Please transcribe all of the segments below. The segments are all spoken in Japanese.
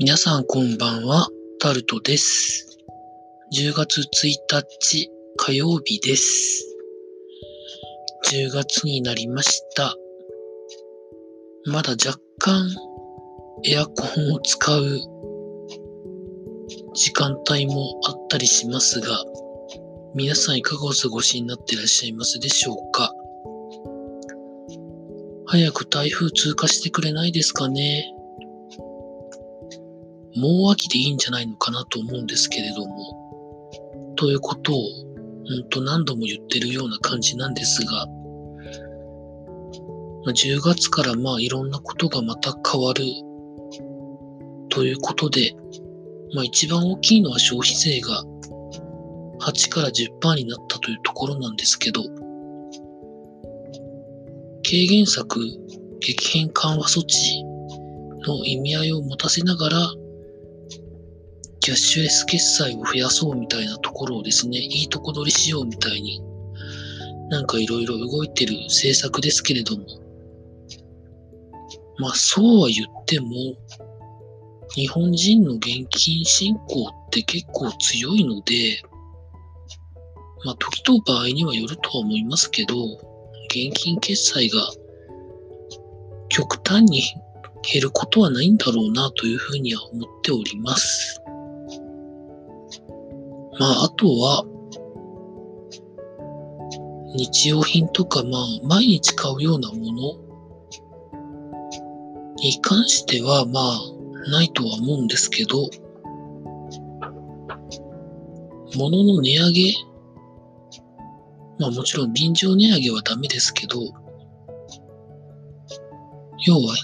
皆さんこんばんは、タルトです。10月1日火曜日です。10月になりました。まだ若干エアコンを使う時間帯もあったりしますが、皆さんいかがお過ごしになっていらっしゃいますでしょうか？早く台風通過してくれないですかね？もう秋でいいんじゃないのかなと思うんですけれども、ということを、ほんと何度も言ってるような感じなんですが、まあ10月からまあいろんなことがまた変わるということで、まあ一番大きいのは消費税が8から10%になったというところなんですけど、軽減策、激変緩和措置の意味合いを持たせながら、キャッシュレス決済を増やそうみたいなところをですね、いいとこ取りしようみたいに、なんかいろいろ動いてる政策ですけれども、まあそうは言っても、日本人の現金信仰って結構強いので、まあ時と場合にはよるとは思いますけど、現金決済が極端に減ることはないんだろうなというふうには思っております。まあ、あとは、日用品とか、まあ、毎日買うようなものに関しては、まあ、ないとは思うんですけど、物の値上げまあもちろん便乗値上げはダメですけど、要は、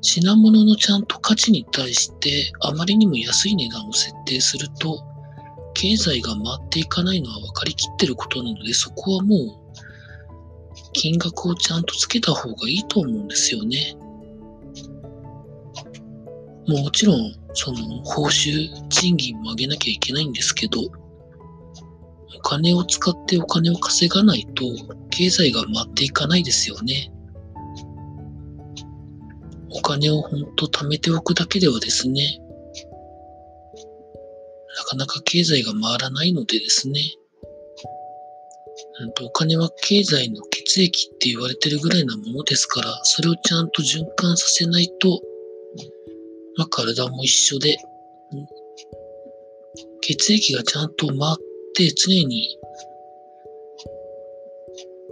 品物のちゃんと価値に対してあまりにも安い値段を設定すると、経済が回っていかないのは分かりきってることなので、そこはもう、金額をちゃんとつけた方がいいと思うんですよね。もちろん、その、報酬、賃金も上げなきゃいけないんですけど、お金を使ってお金を稼がないと、経済が回っていかないですよね。お金をほんと貯めておくだけではですね、なかなか経済が回らないのでですね、お金は経済の血液って言われてるぐらいなものですから、それをちゃんと循環させないと、まあ、体も一緒で、血液がちゃんと回って常に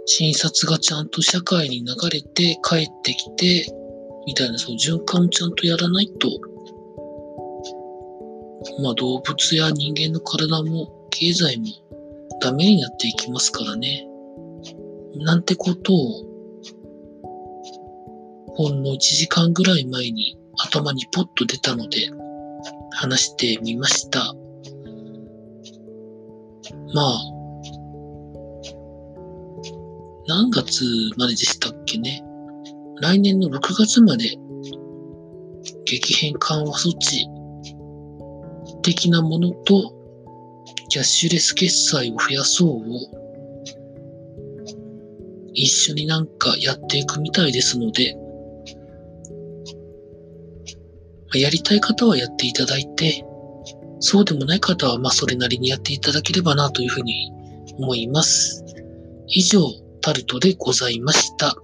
診察がちゃんと社会に流れて帰ってきて、みたいなその循環をちゃんとやらないと、まあ動物や人間の体も経済もダメになっていきますからね。なんてことを、ほんの1時間ぐらい前に頭にポッと出たので話してみました。まあ、何月まででしたっけね。来年の6月まで激変緩和措置的なものとキャッシュレス決済を増やそうを一緒になんかやっていくみたいですので、やりたい方はやっていただいて、そうでもない方はまあそれなりにやっていただければなというふうに思います。以上、タルトでございました。